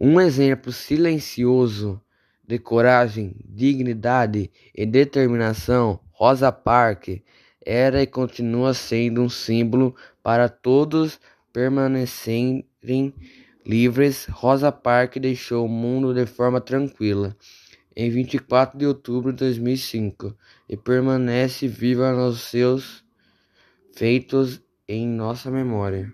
Um exemplo silencioso de coragem, dignidade e determinação, Rosa Parks era e continua sendo um símbolo para todos permanecerem livres. Rosa Parks deixou o mundo de forma tranquila em 24 de outubro de 2005 e permanece viva nos seus feitos em nossa memória.